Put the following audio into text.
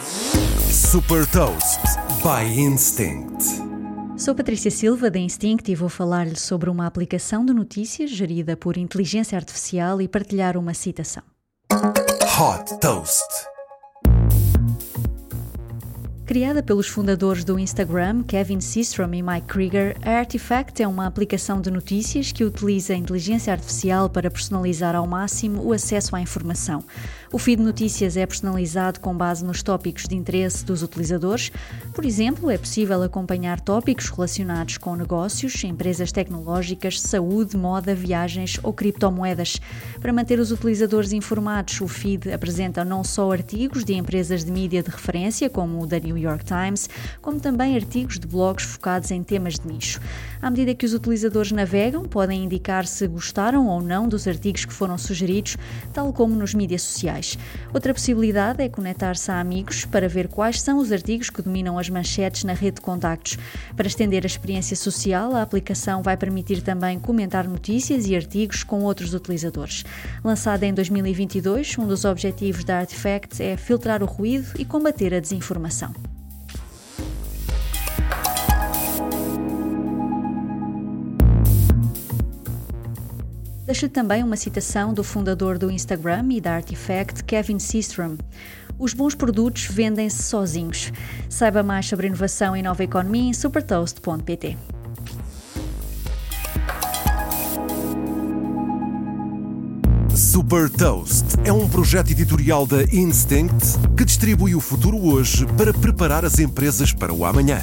Super Toast by Instinct. Sou Patrícia Silva da Instinct e vou falar-lhe sobre uma aplicação de notícias gerida por inteligência artificial e partilhar uma citação. Hot Toast. Criada pelos fundadores do Instagram, Kevin Systrom e Mike Krieger, a Artifact é uma aplicação de notícias que utiliza a inteligência artificial para personalizar ao máximo o acesso à informação. O feed de notícias é personalizado com base nos tópicos de interesse dos utilizadores. Por exemplo, é possível acompanhar tópicos relacionados com negócios, empresas tecnológicas, saúde, moda, viagens ou criptomoedas. Para manter os utilizadores informados, o feed apresenta não só artigos de empresas de mídia de referência, como o da New York Times, como também artigos de blogs focados em temas de nicho. À medida que os utilizadores navegam, podem indicar se gostaram ou não dos artigos que foram sugeridos, tal como nos mídias sociais. Outra possibilidade é conectar-se a amigos para ver quais são os artigos que dominam as manchetes na rede de contactos. Para estender a experiência social, a aplicação vai permitir também comentar notícias e artigos com outros utilizadores. Lançada em 2022, um dos objetivos da Artifact é filtrar o ruído e combater a desinformação. Deixo também uma citação do fundador do Instagram e da Artifact, Kevin Systrom. Os bons produtos vendem-se sozinhos. Saiba mais sobre inovação e nova economia em supertoast.pt. Super Toast é um projeto editorial da Instinct que distribui o futuro hoje para preparar as empresas para o amanhã.